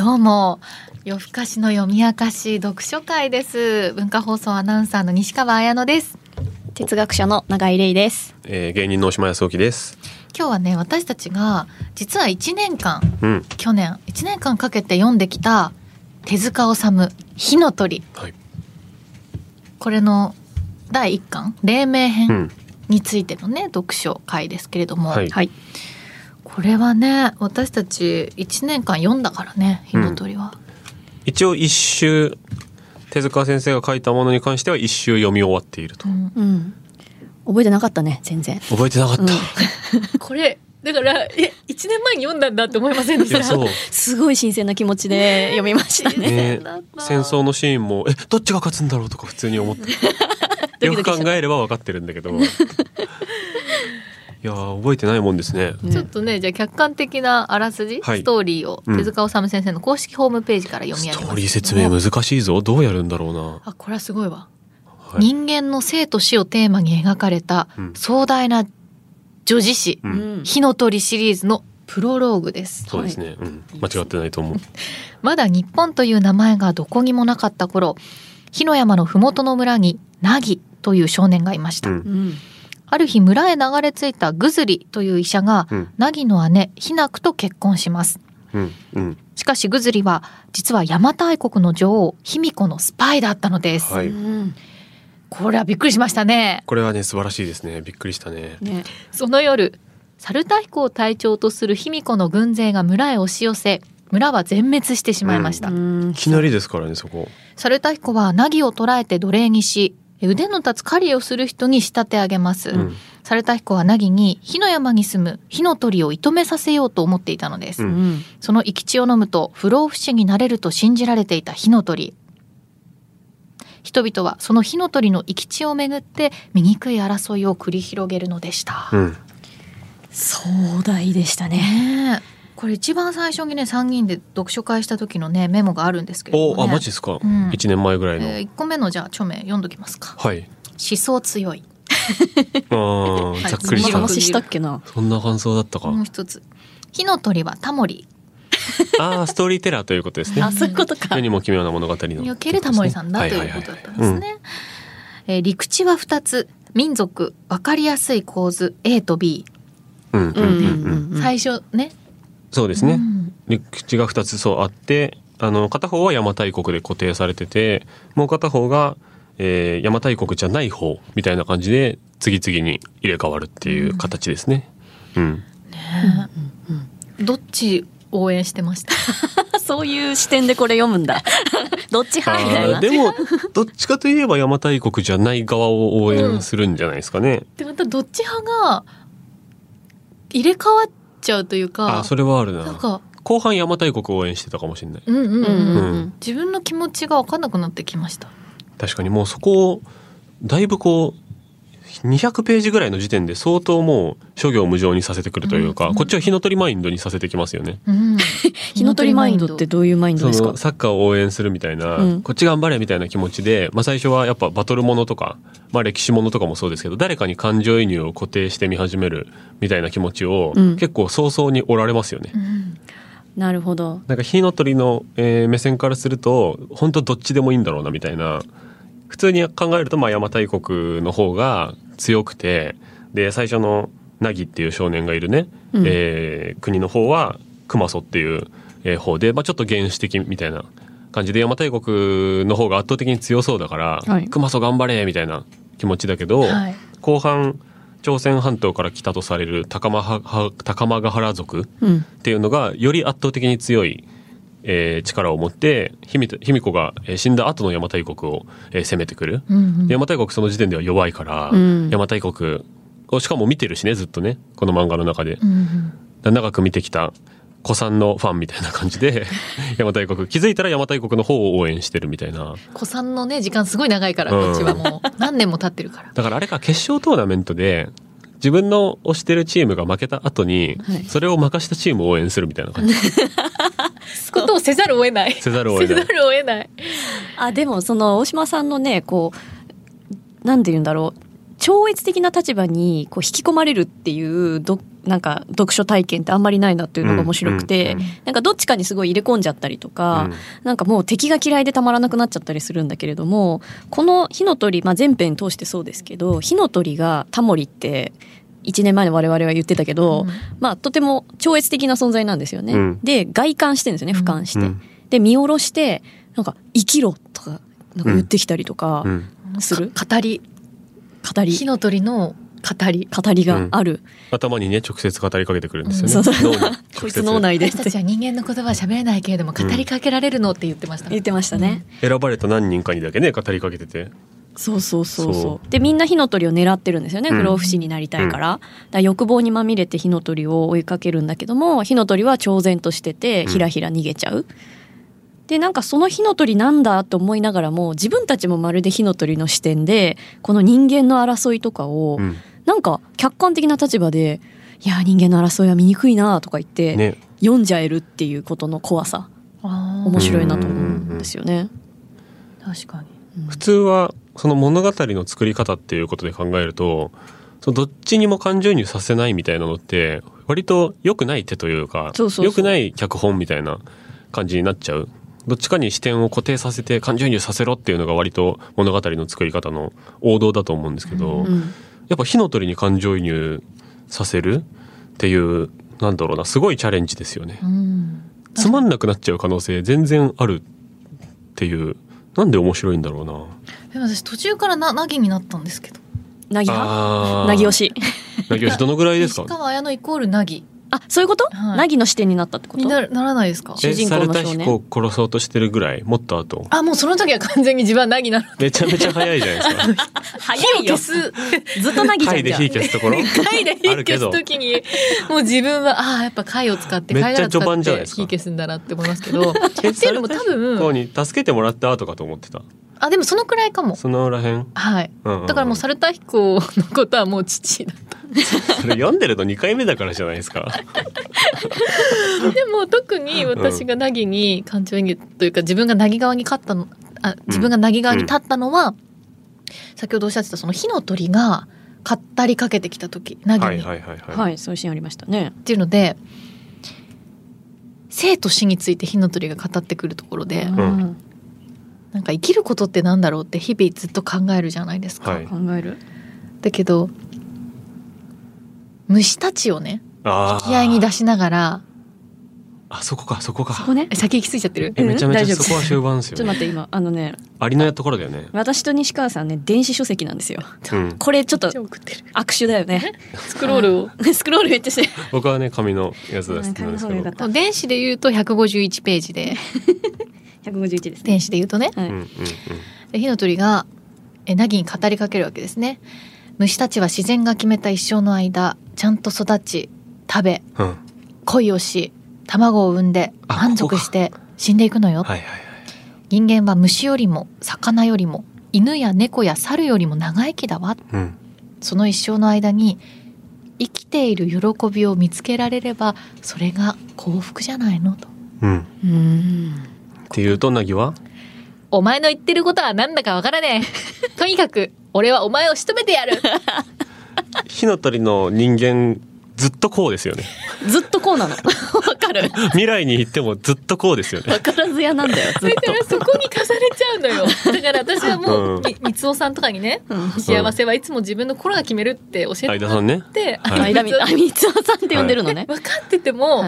どうも夜更かしの読み明かし読書会です文化放送アナウンサーの西川彩乃です哲学者の永井玲です。えー、芸人の大島康之です。今日はね私たちが実は1年間うん。去年1年間かけて読んできた手塚治虫火の鳥はい。これの第1巻黎明う編ん。についてのね読書会ですけれども、はいはい。これはね私たち1年間読んだからね火の鳥は、一応一周手塚先生が書いたものに関しては一周読み終わっていると。うんうん。覚えてなかったね、全然。覚えてなかった。うん これだからえ1年前に読んだんだって思いませんでした？すごい新鮮な気持ちで読みましたね。ね戦争のシーンもえどっちが勝つんだろうとか普通に思って。よく考えれば分かってるんだけど。いやー覚えてないもんですね。ねちょっとねじゃあ客観的なあらすじ、はいストーリーをうん手塚治虫先生の公式ホームページから読み上げますストーリー説明難しいぞ。どうやるんだろうな。あこれはすごいわ、はい人間の生と死をテーマに描かれたうん壮大な女子誌う。うんん。火の鳥シリーズのプロローグですそうですね。うん。間違ってないと思う。まだ日本という名前がどこにもなかった頃火の山の麓の村にナギという少年がいました、うんうん。ある日村へ流れ着いたグズリという医者が、うんナギの姉ヒナクと結婚しますうんうん。しかしグズリは実は邪馬台国の女王卑弥呼のスパイだったのです、はい。うんこれはびっくりしましたねこれはね素晴らしいですね。びっくりしたね。ね。その夜猿田彦を隊長とする卑弥呼の軍勢が村へ押し寄せ村は全滅してしまいました、うんいきなりですからねそこ。猿田彦はナギを捕らえて奴隷にし腕の立つ狩りをする人に仕立て上げます、うん猿田彦はナギに火の山に住む火の鳥を射止めさせようと思っていたのです、ううんん。その生き血を飲むと不老不死になれると信じられていた火の鳥人々はその火の鳥の生き血をめぐって醜い争いを繰り広げるのでした、うん。壮大でしたね。これ一番最初にね3人で読書会した時のねメモがあるんですけれども、ね、おあマジですか。うん一年前ぐらいの。え1個目のじゃあ著名読んどきますかはい。思想強いあー ざっくりしたそんな。話したっけな。そんな感想だったか。もう一つ火の鳥はタモリああ、ストーリーテラーということですねあ、。そういうことか世。にも奇妙な物語の。におけるタモリさんだということだったんですね。えー陸地は2つ民族分かりやすい構図 A と B、うんうんうんうん。うん最初ねそうですね。うん陸地が二つそうあって、あの片方は邪馬台国で固定されてて、もう片方が、えー、邪馬台国じゃない方みたいな感じで次々に入れ替わるっていう形ですね。うん。どっち応援してました？そういう視点でこれ読むんだ。どっち派みたいな。でもどっちかといえば邪馬台国じゃない側を応援するんじゃないですかね。でまたどっち派が入れ替わっちゃうというかあーそれはあるな。なんか後半邪馬台国を応援してたかもしれない。うん、うんうんうん自分の気持ちが分かんなくなってきました確かにもうそこをだいぶこう200ページぐらいの時点で相当もう諸行無常にさせてくるというか、うんこっちは火の鳥マインドにさせてきますよね。うん 火の鳥マインドってどういうマインドそですか？のサッカーを応援するみたいな、うんこっち頑張れみたいな気持ちで、まあ、最初はやっぱバトルものとか、まあ、歴史ものとかもそうですけど誰かに感情移入を固定して見始めるみたいな気持ちを、うん結構早々におられますよね。うんなるほど。なんか火の鳥の、えー目線からすると本当どっちでもいいんだろうなみたいな普通に考えるとまあ邪馬台国の方が強くてで最初のナギっていう少年がいるね、うん。えー国の方は熊祖っていう、えー方で、まあ、ちょっと原始的みたいな感じで邪馬台国の方が圧倒的に強そうだから、はい。熊祖頑張れみたいな気持ちだけど、はい。後半朝鮮半島から来たとされる高間は高間ヶ原族うん。っていうのがより圧倒的に強い、えー力を持って卑弥呼がえー死んだ後の邪馬台国を、えー攻めてくる、うんうん。邪馬台国その時点では弱いから、うん。邪馬台国をしかも見てるしねずっとねこの漫画の中で、うんうん。長く見てきた古参のファンみたいな感じで 邪馬台国気づいたら邪馬台国の方を応援してるみたいな。子さんのね時間すごい長いからうん。こっちはもう。何年も経ってるから。だからあれか決勝トーナメントで自分の推してるチームが負けた後に、はい。それを任したチームを応援するみたいな感じ ことをせざるを得ない。せざるを得ない。ない。あでもその大島さんのねこうなんて言うんだろう。超越的な立場にこう引き込まれるっていう読なんか読書体験ってあんまりないなっていうのが面白くて、うんうんなんかどっちかにすごい入れ込んじゃったりとか、うん。なんかもう敵が嫌いでたまらなくなっちゃったりするんだけれどもこの火の鳥、まあ、全編通してそうですけど火の鳥がタモリって1年前の我々は言ってたけど、うん。まあとても超越的な存在なんですよね。うん。で外観してるんですよね俯瞰して。うん。で見下ろしてなんか「生きろ」とかなんか言ってきたりとかうん。する、か語り。語り。火の鳥の語り。語りがある、頭にね直接語りかけてくるんですよね、そうそう。脳に。直接こいつ脳内で。私たちは人間の言葉は喋れないけれども語りかけられるのって言ってました、言ってましたね、選ばれた何人かにだけね語りかけててそうそうそうそう。そでみんな火の鳥を狙ってるんですよね。うん。不老不死になりたいから,、だから欲望にまみれて火の鳥を追いかけるんだけども火の鳥は超然としててうん。ひらひら逃げちゃう、でなんかその火の鳥なんだと思いながらも自分たちもまるで火の鳥の視点でこの人間の争いとかを、うん。なんか客観的な立場で「いや人間の争いは見にくいな」とか言って、ね。読んじゃえるっていうことの怖さ。面白いなと思うんですよね。確かに。普通はその物語の作り方っていうことで考えるとそのどっちにも感情移入させないみたいなのって割と良くない手というか良くない脚本みたいな感じになっちゃう。どっちかに視点を固定させて感情移入させろっていうのが割と物語の作り方の王道だと思うんですけど、うん。やっぱ火の鳥に感情移入させるっていうなんだろうなすごいチャレンジですよね。うん。つまんなくなっちゃう可能性全然あるっていうなんで面白いんだろうな。でも私途中からななぎになったんですけど。なぎ派？あー。なぎ推し。なぎ推しどのぐらいですか？石川綾乃イコールなぎあ、そういうこと？はい。なぎの視点になったってこと？になならないですか？主人公の少年？を殺そうとしてるぐらいもっと後。あもうその時は完全に自分はなぎなの。めちゃめちゃ早いじゃないですか。早い消す。ずっとなぎちゃん。じゃん火消すところ？貝で火あるけど。消す時にもう自分はああやっぱ貝を使ってめっちゃ貝殻序盤じ使ってゃないですか。火消すんだなって思いますけど。っていうのも多こ分うに助けてもらった後かと思ってたあでもそのくらいかも。そのらへん、はい。うんうんうん。だからもう猿田彦のことはもう父だ それ読んでるの2回目だからじゃないですか。でも特に私が凪に感情演技というか自分が凪側に勝ったのあ自分が凪側に立ったのは、先ほどおっしゃってたその火の鳥が語りかけてきた時凪に、はいはいはいはい、はい、そういうシーンありましたね。っていうので生と死について火の鳥が語ってくるところで、んなんか生きることってなんだろうって日々ずっと考えるじゃないですか。はい。考える？だけど虫たちをねあ引き合いに出しながらあそこかそこか。そこね。え先行き過ぎちゃってる？えめちゃめちゃ大丈夫。そこは終盤ですちょよねっと待って今。あのねありのところだよね私と西川さんね電子書籍なんですよ。うん。これちょっと握手だよね。スクロールをスクロールめっちゃして。僕はね紙のやつです電子で言うと151ページで151ですね。電子で言うとね。はい。うんうんで火の鳥がえ凪に語りかけるわけですね。虫たちは自然が決めた一生の間ちゃんと育ち食べうん。うん恋をし卵を産んであ満足して死んでいくのよ。はいはいはい。人間は虫よりも魚よりも犬や猫や猿よりも長生きだわ。うん。その一生の間に生きている喜びを見つけられればそれが幸福じゃないのと。うん。うーん。っていうとなぎは？お前の言ってることはなんだかわからねえ とにかく俺はお前を仕留めてやる 火の鳥の人間ずっとこうですよねずっとこうなの。わかる。未来に行ってもずっとこうですよねわからずやなんだよ。ずっだからそこに重ねちゃうのよだから私はもう、うんみ三つおさんとかにねと。うん。幸せはいつも自分の心が決めるって教えて相田さんねって、はい間み、あ、三つおさんって呼んでるのね。分かってても、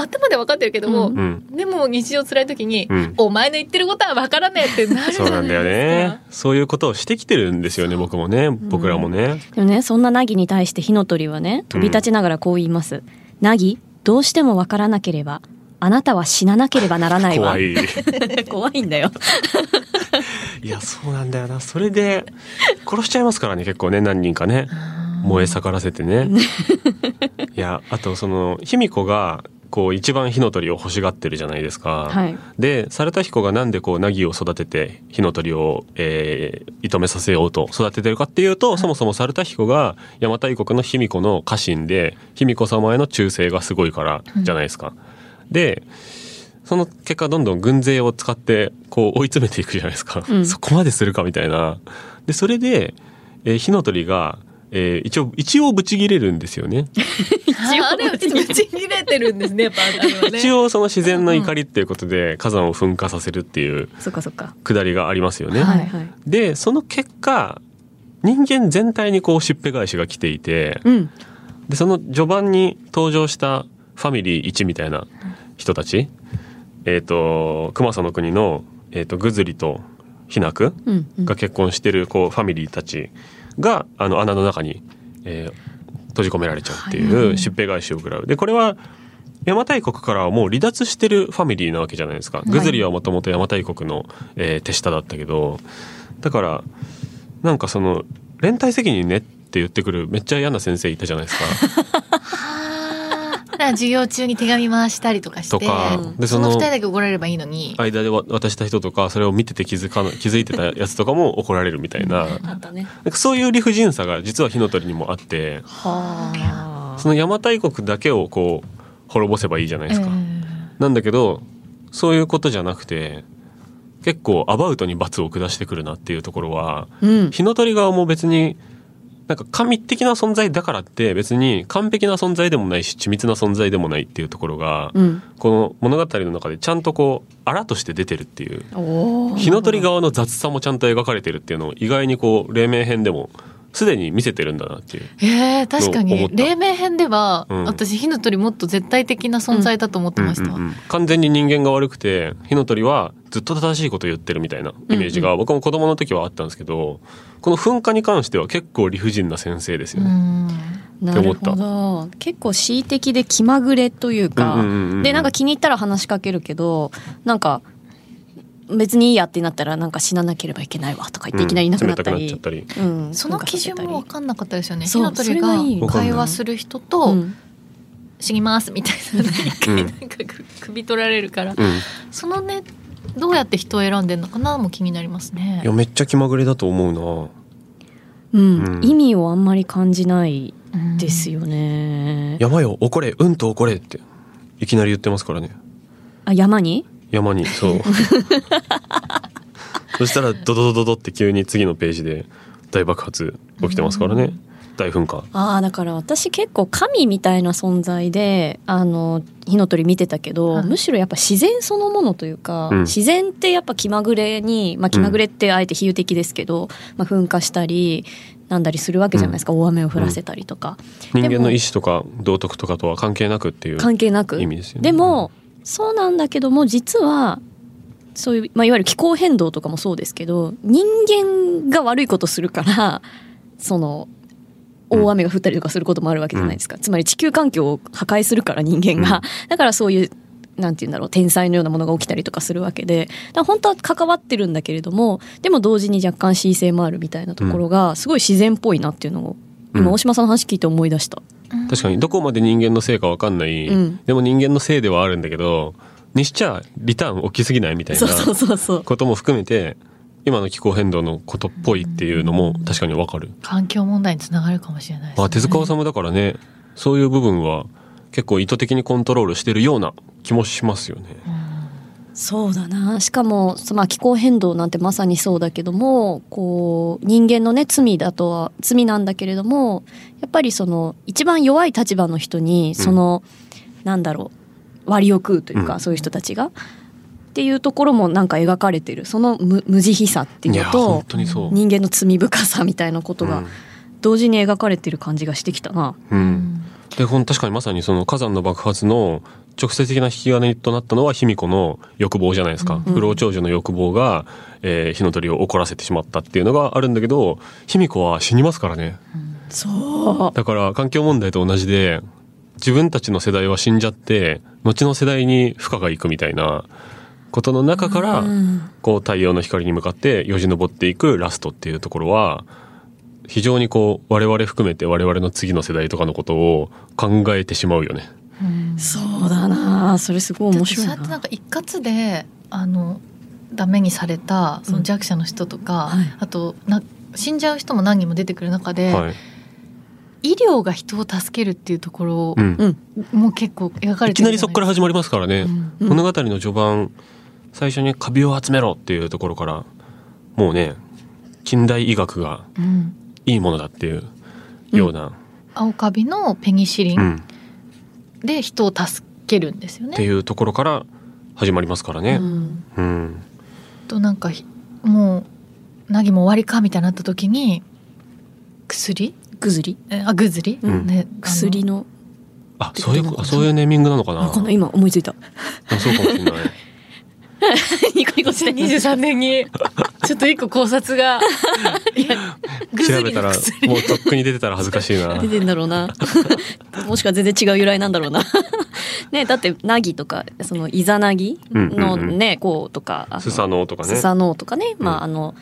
頭で分かってるけども、うん。うんでも日常辛い時に、うん。お前の言ってることは分からねえってなるじゃないですか。そうなんだよね。そういうことをしてきてるんですよね僕もね。僕らもね。でもね、そんなナギに対して火の鳥はね、飛び立ちながらこう言います。ナギ、どうしてもわからなければ、あなたは死ななければならないわ。怖い。怖いんだよ。いやそうなんだよな。それで殺しちゃいますからね結構ね何人かね。燃え盛らせてね。いやあとその卑弥呼がこう一番火の鳥を欲しがってるじゃないですか、はい。で猿田彦がなんでこう凪を育てて火の鳥を、えー、射止めさせようと育ててるかっていうと、そもそも猿田彦が邪馬台国の卑弥呼の家臣で卑弥呼様への忠誠がすごいからじゃないですか。でその結果どんどん軍勢を使ってこう追い詰めていくじゃないですか、うんそこまでするかみたいな。でそれで、えー火の鳥がえー一応一応ブチ切れるんですよね。あれぶち切れてるんですね やっぱね一応その自然の怒りっていうことで火山を噴火させるっていうそっかそっか。くだりがありますよね。はいはい。でその結果人間全体にこうしっぺ返しが来ていてうん。でその序盤に登場したファミリー1みたいな人たち、えっ、と熊佐の国の、えー、とグズリとヒナクうん。うんが結婚してるこうファミリーたちがあの穴の中に、えー閉じ込められちゃうっていうしっぺ返しを食らう。でこれは邪馬台国からはもう離脱してるファミリーなわけじゃないですか。いグズリはもともと邪馬台国の、えー手下だったけどだからなんかその連帯責任ねって言ってくるめっちゃ嫌な先生いたじゃないですか ら授業中に手紙回したりとかしてとかうんでそのその二人だけ怒られればいいのに、間でわ渡した人とかそれを見てて気づかな気づいてたやつとかも怒られるみたいなあったね。なんかそういう理不尽さが実は火の鳥にもあってはあ。その邪馬台国だけをこう滅ぼせばいいじゃないですか。うんなんだけどそういうことじゃなくて結構アバウトに罰を下してくるなっていうところはうん。火の鳥側も別になんか神的な存在だからって別に完璧な存在でもないし緻密な存在でもないっていうところが、うん。この物語の中でちゃんとこうあらとして出てるっていう。火の鳥側の雑さもちゃんと描かれてるっていうのを意外にこう黎明編でもすでに見せてるんだなっていう。えー、確かに。黎明編では、うん。私火の鳥もっと絶対的な存在だと思ってました、うんうんうん。完全に人間が悪くて火の鳥はずっと正しいことを言ってるみたいなイメージが僕も子供の時はあったんですけどこの噴火に関しては結構理不尽な先生ですよね。うん。なるほど。結構恣意的で気まぐれというか、うんうんうんうん。でなんか気に入ったら話しかけるけどなんか別にいいやってなったらなんか死ななければいけないわとか言っていきなりいなくなったり、冷たくなっちゃったり。うん。その基準も分かんなかったですよね。火の鳥が会話する人とうん「死にます」みたいな。一回うん。なんかく首取られるから、うん、そのねどうやって人を選んでんのかなも気になりますね。いやめっちゃ気まぐれだと思うな。うん。うん。意味をあんまり感じないうんですよね、山よ怒れ。うんと怒れっていきなり言ってますからね。あ山に？山にそう。そしたらドドドドドって急に次のページで大爆発起きてますからね。大噴火。ああだから私結構神みたいな存在であの火の鳥見てたけど、はい。むしろやっぱ自然そのものというか、うん。自然ってやっぱ気まぐれに、まあ、気まぐれってあえて比喩的ですけど、まあ、噴火したりなんだりするわけじゃないですか、大雨を降らせたりとか、人間の意志とか道徳とかとは関係なくっていう関係なく。意味ですよね。でもそうなんだけども実はそういう、まあ、いわゆる気候変動とかもそうですけど人間が悪いことするからその大雨が降ったりとかすることもあるわけじゃないですか、つまり地球環境を破壊するから人間が、だからそういうなんて言うんだろう天災のようなものが起きたりとかするわけで。本当は関わってるんだけれどもでも同時に若干恣意性もあるみたいなところがすごい自然っぽいなっていうのを今うん。大島さんの話聞いて思い出した。確かにどこまで人間のせいか分かんない、うん。でも人間のせいではあるんだけどにしちゃリターン大きすぎないみたいな ことも含めて今の気候変動のことっぽいっていうのも確かに分かる、環境問題につながるかもしれないですね。まあ、手塚治虫だからね。そういう部分は結構意図的にコントロールしてるような気もしますよね。そうだなしかも、そまあ、気候変動なんてまさにそうだけどもこう人間のね罪だとは罪なんだけれどもやっぱりその一番弱い立場の人にその、なんだろう割を食うというか、うんそういう人たちが。っていうところもなんか描かれてるその無無慈悲さっていいうやの本と。人間の罪深さみたいなことが同時に描かれてる感じがしてきたな。うんうんでほん確かにまさにその火山の爆発の直接的な引き金となったのは卑弥呼の欲望じゃないですか、うん。不老長寿の欲望が、えー火の鳥を怒らせてしまったっていうのがあるんだけど卑弥呼は死にますからね。そう。だから環境問題と同じで自分たちの世代は死んじゃって後の世代に負荷がいくみたいなことの中から、うん。こう太陽の光に向かってよじ登っていくラストっていうところは非常にこう我々含めて我々の次の世代とかのことを考えてしまうよね。うん。そうだな。それすごい面白いだってそうやなってなんか一括であのダメにされたその弱者の人とか、はい。あとな死んじゃう人も何人も出てくる中で、はい。医療が人を助けるっていうところうん。うん。も結構描かれいきなりそこから始まりますからね。うん。うん物語の序盤最初にカビを集めろっていうところからもうね近代医学がうん。いいものだっていうような、青カビのペニシリうん。ンで人を助けるんですよね。っていうところから始まりますからね。うんうんとなんかひもう凪も終わりかみたいになった時に薬？ぐずりえあぐずり、うんね、薬のあそういうあそういうネーミングなのかな？今思いついたあそうかもしれない。ニコニコして2023年にちょっと一個考察が 調べたらもうとっくに出てたら恥ずかしいな。出。てんだろうな。もしくは全然違う由来なんだろうな。ねだってナギとかそのイザナギのうんうんうん。ねこうとかスサノオとかね。スサノオとかね、まうん。ああの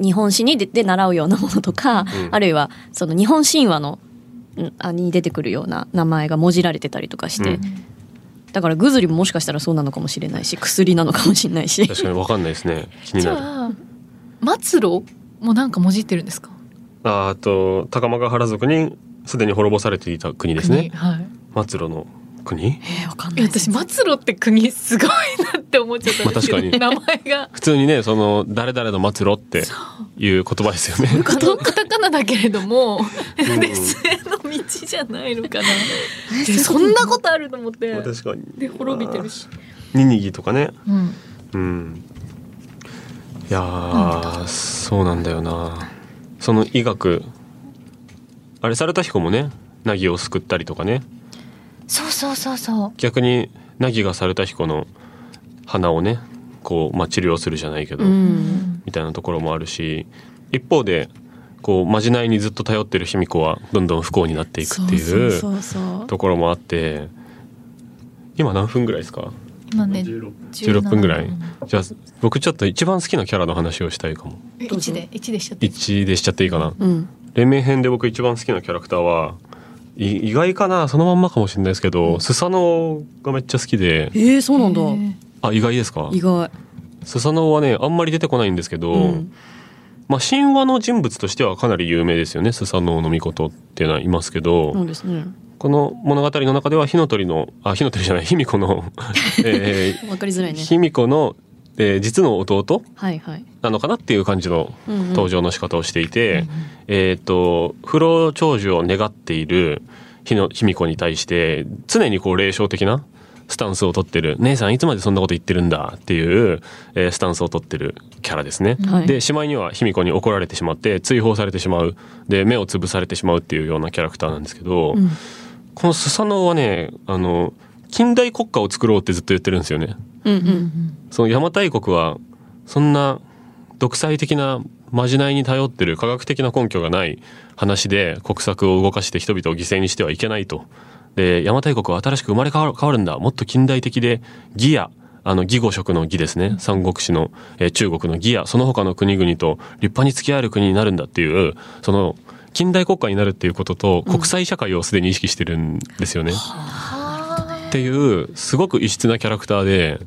日本史にでで習うようなものとか、うん。あるいはその日本神話のんあに出てくるような名前がもじられてたりとかして、うんだからぐずりももしかしたらそうなのかもしれないし薬なのかもしれないし。確かにわかんないですね。気になる。じゃあ末路もなんかもじってるんですか？あと高間原族にすでに滅ぼされていた国ですね、はい、末路の国？えー、わかんない。私末路って国すごいなって思っちゃったまあ、確かに。名前が。普通にねその誰々の末路っていう言葉ですよねカタカナだけれども、うん、ですねじゃないのかな。そんなことあると思って。確かに。で滅びてるし。ニニギとかね。うん、うん、いやそうなんだよな。その医学。あれされた彦もねナギを救ったりとかね。そうそうそうそう。逆にナギがされた彦の鼻をねこう、まあ、治療するじゃないけど、うん、みたいなところもあるし。一方でこうまじないにずっと頼ってる卑弥呼はどんどん不幸になっていくっていうところもあって今何分ぐらいですか？今ね16分。ぐらい。じゃあ僕ちょっと一番好きなキャラの話をしたいかも。1で1でしちゃって1でしちゃっていいかな。うん。連盟編で僕一番好きなキャラクターはい意外かなそのまんまかもしれないですけど、スサノオがめっちゃ好きで。えー、そうなんだ。あ意外ですか？意外。スサノオはねあんまり出てこないんですけど、うんまあ神話の人物としてはかなり有名ですよね。スサノオノミコトっていうのはいますけど、そうですね。この物語の中では火の鳥のあ火の鳥じゃない。卑弥呼の、えわかりづらいー、ね。卑弥呼の、えー実の弟なのかなっていう感じのうんうん。登場の仕方をしていて、えっ、と不老長寿を願っている卑の卑弥呼に対して常にこう霊障的なスタンスを取ってる姉さんいつまでそんなこと言ってるんだっていう、えースタンスを取ってるキャラですね。はいでしまいには卑弥呼に怒られてしまって追放されてしまうで目を潰されてしまうっていうようなキャラクターなんですけど、うんこのスサノオはねあの近代国家を作ろうってずっと言ってるんですよね。うんうんその邪馬台国はそんな独裁的なまじないに頼ってる科学的な根拠がない話で国策を動かして人々を犠牲にしてはいけないと。で邪馬台国は新しく生まれ変わるんだ。もっと近代的で義やあの義語色の義ですね。三国志の、えー中国の義やその他の国々と立派に付き合える国になるんだっていうその近代国家になるっていうことと国際社会をすでに意識してるんですよね。っていうすごく異質なキャラクターで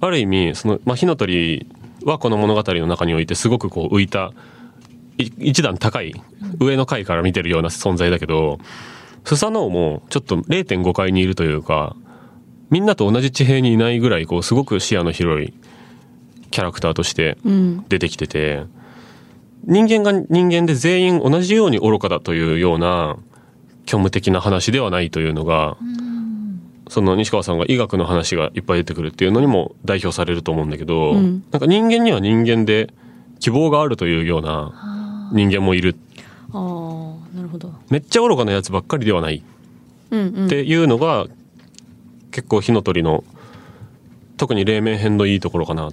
ある意味その、まあ、火の鳥はこの物語の中においてすごくこう浮いたい一段高い上の階から見てるような存在だけどスサノオもちょっと0.5階にいるというかみんなと同じ地平にいないぐらいこうすごく視野の広いキャラクターとして出てきてて人間が人間で全員同じように愚かだというような虚無的な話ではないというのがその西川さんが医学の話がいっぱい出てくるっていうのにも代表されると思うんだけど、うんなんか人間には人間で希望があるというような人間もいる。ほど。めっちゃ愚かなやつばっかりではない。うんうん。っていうのが結構火の鳥の特に黎明編のいいところかな。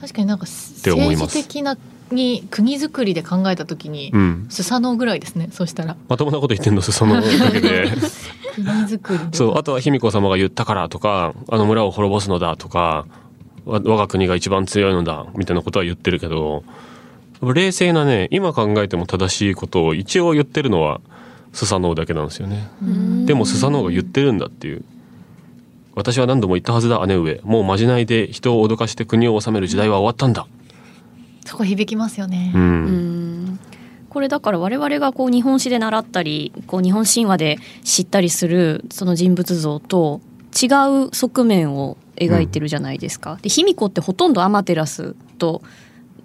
確かになんか思い政治的なに国づくりで考えた時に、うん。スサノオぐらいですねそしたら。まともなこと言ってんのそのだけで。国づくりで。そうあとは卑弥呼様が言ったからとかあの村を滅ぼすのだとかわ我が国が一番強いのだみたいなことは言ってるけど冷静なね今考えても正しいことを一応言ってるのはスサノオだけなんですよね。うん。でもスサノオが言ってるんだっていう。私は何度も言ったはずだ姉上。もうまじないで人を脅かして国を治める時代は終わったんだ。そこ響きますよね、ううんん。これだから我々がこう日本史で習ったりこう日本神話で知ったりするその人物像と違う側面を描いてるじゃないですか。で卑弥呼ってほとんどアマテラスと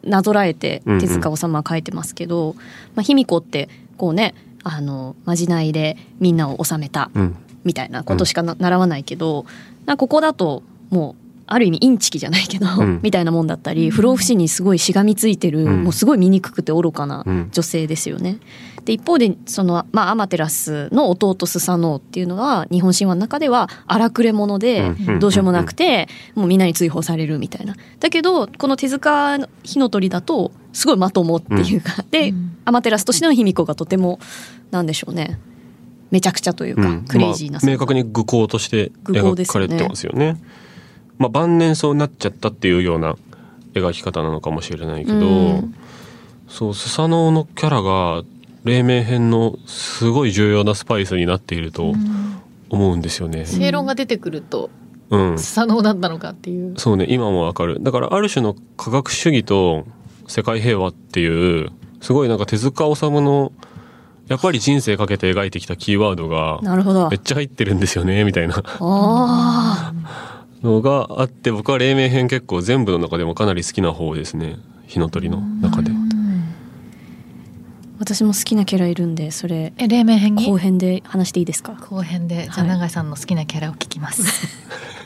なぞらえてうんうん。手塚治虫は書いてますけど、まあ、卑弥呼ってこうねあのまじないでみんなを治めたうん。みたいなことしかな習わないけど、なここだともうある意味インチキじゃないけど、うん。みたいなもんだったり不老不死にすごいしがみついてる、うん。もうすごい醜くて愚かなうん。女性ですよね。で一方でその、まあ、アマテラスの弟スサノオっていうのは日本神話の中では荒くれ者でうん。どうしようもなくてもうみんなに追放されるみたいな。だけどこの手塚火の鳥だとすごいまともっていうか、でうん。アマテラスとしての卑弥呼がとてもなんでしょうね。めちゃくちゃというか、うん。クレイジーなまあ、明確に愚行として愚行です描かれてますよね。まあ晩年そうなっちゃったっていうような描き方なのかもしれないけど、うんそうスサノオのキャラが黎明編のすごい重要なスパイスになっていると思うんですよね。正論が出てくるとうん、スサノオだったのかっていう。そうね今もわかる。だからある種の科学主義と世界平和っていうすごいなんか手塚治虫のやっぱり人生かけて描いてきたキーワードがなるほど。めっちゃ入ってるんですよねみたいな。あ のがあって僕は黎明編結構全部の中でもかなり好きな方ですね。火の鳥の中で。私も好きなキャラいるんでそれえ黎明編に？後編で話していいですか？後編でじゃあはい。永井さんの好きなキャラを聞きます。